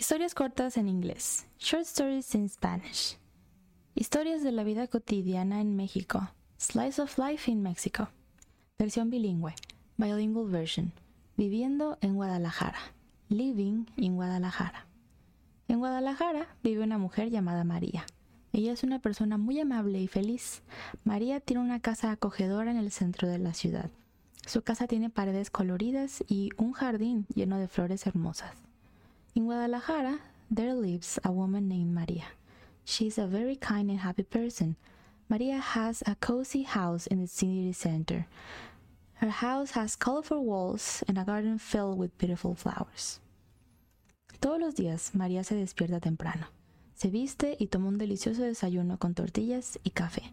Historias cortas en inglés. Short stories in Spanish. Historias de la vida cotidiana en México. Slice of life in Mexico. Versión bilingüe. Bilingual version. Viviendo en Guadalajara. Living in Guadalajara. En Guadalajara vive una mujer llamada María. Ella es una persona muy amable y feliz. María tiene una casa acogedora en el centro de la ciudad. Su casa tiene paredes coloridas y un jardín lleno de flores hermosas. In Guadalajara, there lives a woman named Maria. She is a very kind and happy person. Maria has a cozy house in the city center. Her house has colorful walls and a garden filled with beautiful flowers. Todos los días, María se despierta temprano. Se viste y toma un delicioso desayuno con tortillas y café.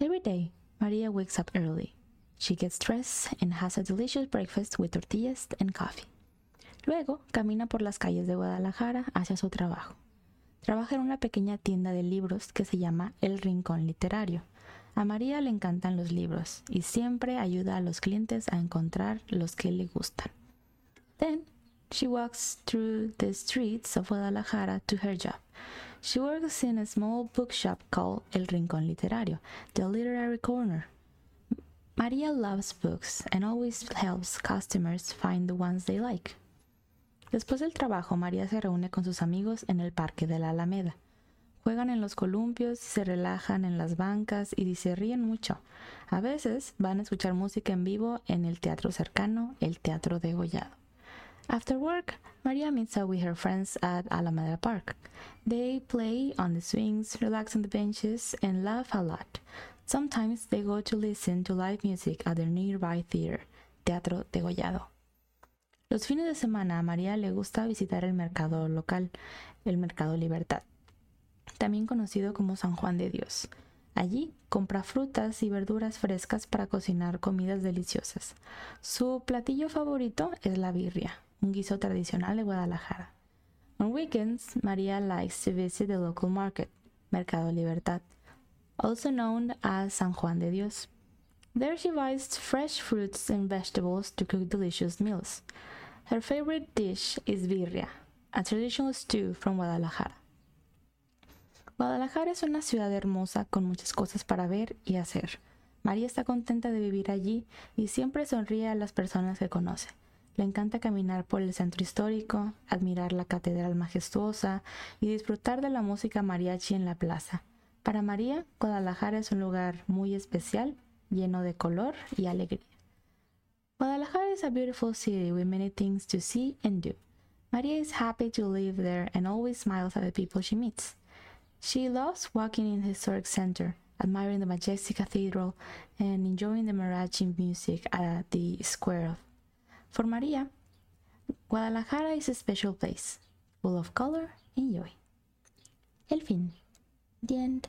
Every day, Maria wakes up early. She gets dressed and has a delicious breakfast with tortillas and coffee. Luego camina por las calles de Guadalajara hacia su trabajo. Trabaja en una pequeña tienda de libros que se llama El Rincón Literario. A María le encantan los libros y siempre ayuda a los clientes a encontrar los que le gustan. Then she walks through the streets of Guadalajara to her job. She works in a small bookshop called El Rincón Literario, the literary corner. Maria loves books and always helps customers find the ones they like. Después del trabajo, María se reúne con sus amigos en el parque de la Alameda. Juegan en los columpios, se relajan en las bancas y se ríen mucho. A veces van a escuchar música en vivo en el teatro cercano, el Teatro de Gollado. After work, Maria meets up with her friends at Alameda Park. They play on the swings, relax on the benches, and laugh a lot. Sometimes they go to listen to live music at the nearby theater, Teatro de Gollado. Los fines de semana a María le gusta visitar el mercado local, el Mercado Libertad, también conocido como San Juan de Dios. Allí compra frutas y verduras frescas para cocinar comidas deliciosas. Su platillo favorito es la birria, un guiso tradicional de Guadalajara. On weekends, María likes to visit the local market, Mercado Libertad, also known as San Juan de Dios. There she buys fresh fruits and vegetables to cook delicious meals. Her favorite dish is birria, a traditional stew from Guadalajara. Guadalajara es una ciudad hermosa con muchas cosas para ver y hacer. María está contenta de vivir allí y siempre sonríe a las personas que conoce. Le encanta caminar por el centro histórico, admirar la catedral majestuosa y disfrutar de la música mariachi en la plaza. Para María, Guadalajara es un lugar muy especial, lleno de color y alegría. Guadalajara is a beautiful city with many things to see and do. Maria is happy to live there and always smiles at the people she meets. She loves walking in the historic center, admiring the majestic cathedral, and enjoying the mariachi music at the square. For Maria, Guadalajara is a special place, full of color and joy. El fin. The end.